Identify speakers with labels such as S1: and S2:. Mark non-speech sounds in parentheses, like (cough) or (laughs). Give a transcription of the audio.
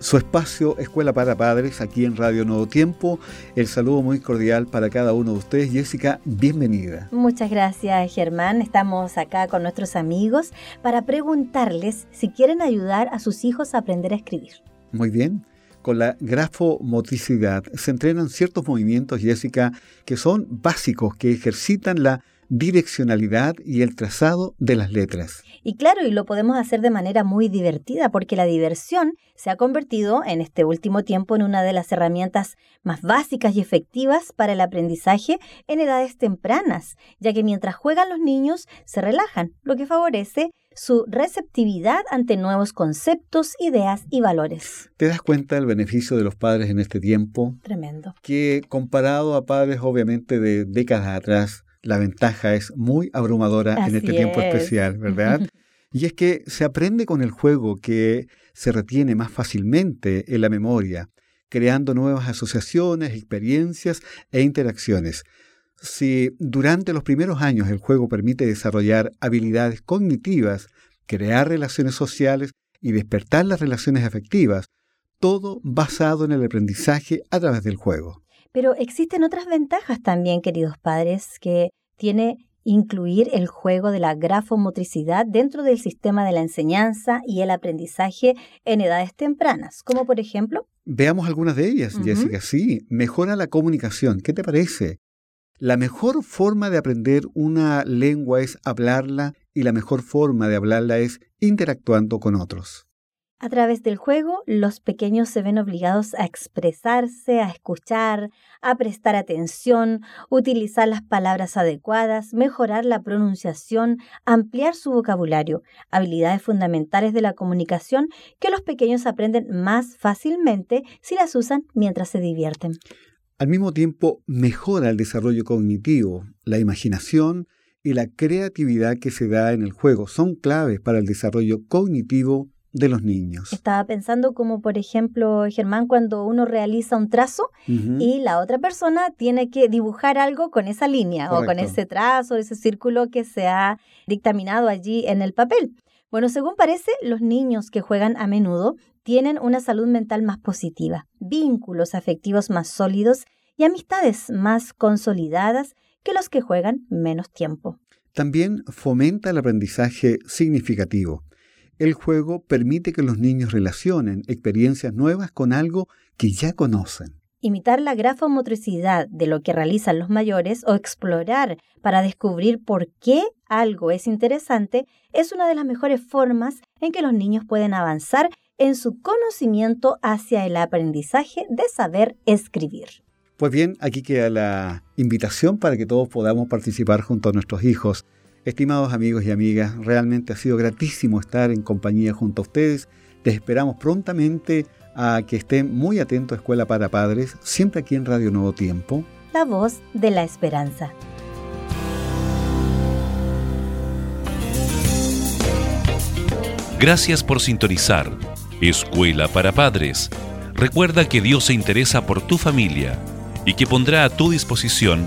S1: su espacio Escuela para Padres aquí en Radio Nuevo Tiempo. El saludo muy cordial para cada uno de ustedes. Jessica, bienvenida.
S2: Muchas gracias Germán. Estamos acá con nuestros amigos para preguntarles si quieren ayudar a sus hijos a aprender a escribir.
S1: Muy bien. Con la grafomotricidad se entrenan ciertos movimientos, Jessica, que son básicos, que ejercitan la direccionalidad y el trazado de las letras.
S2: Y claro, y lo podemos hacer de manera muy divertida porque la diversión se ha convertido en este último tiempo en una de las herramientas más básicas y efectivas para el aprendizaje en edades tempranas, ya que mientras juegan los niños se relajan, lo que favorece su receptividad ante nuevos conceptos, ideas y valores.
S1: ¿Te das cuenta del beneficio de los padres en este tiempo?
S2: Tremendo.
S1: Que comparado a padres obviamente de décadas atrás, la ventaja es muy abrumadora en este tiempo especial, (laughs) ¿verdad? y es que se aprende con el juego que se retiene más fácilmente en la memoria, creando nuevas asociaciones, experiencias e interacciones. Si durante los primeros años el juego permite desarrollar habilidades cognitivas, crear relaciones sociales y despertar las relaciones afectivas, todo basado en el aprendizaje a través del juego.
S2: Pero existen otras ventajas también, queridos padres, que tiene incluir el juego de la grafomotricidad dentro del sistema de la enseñanza y el aprendizaje en edades tempranas, como por ejemplo...
S1: Veamos algunas de ellas, Jessica. Sí, mejora la comunicación. ¿Qué te parece? La mejor forma de aprender una lengua es hablarla y la mejor forma de hablarla es interactuando con otros.
S2: A través del juego, los pequeños se ven obligados a expresarse, a escuchar, a prestar atención, utilizar las palabras adecuadas, mejorar la pronunciación, ampliar su vocabulario, habilidades fundamentales de la comunicación que los pequeños aprenden más fácilmente si las usan mientras se divierten.
S1: Al mismo tiempo, mejora el desarrollo cognitivo, la imaginación y la creatividad que se da en el juego. Son claves para el desarrollo cognitivo de los niños.
S2: Estaba pensando como, por ejemplo, Germán, cuando uno realiza un trazo y la otra persona tiene que dibujar algo con esa línea o con ese trazo, ese círculo que se ha dictaminado allí en el papel. Bueno, según parece, los niños que juegan a menudo tienen una salud mental más positiva, vínculos afectivos más sólidos y amistades más consolidadas que los que juegan menos tiempo.
S1: También fomenta el aprendizaje significativo el juego permite que los niños relacionen experiencias nuevas con algo que ya conocen.
S2: Imitar la grafomotricidad de lo que realizan los mayores o explorar para descubrir por qué algo es interesante es una de las mejores formas en que los niños pueden avanzar en su conocimiento hacia el aprendizaje de saber escribir.
S1: Pues bien, aquí queda la invitación para que todos podamos participar junto a nuestros hijos Estimados amigos y amigas, realmente ha sido gratísimo estar en compañía junto a ustedes. Les esperamos prontamente a que estén muy atentos a Escuela para Padres, siempre aquí en Radio Nuevo Tiempo.
S2: La voz de la esperanza.
S3: Gracias por sintonizar Escuela para Padres. Recuerda que Dios se interesa por tu familia y que pondrá a tu disposición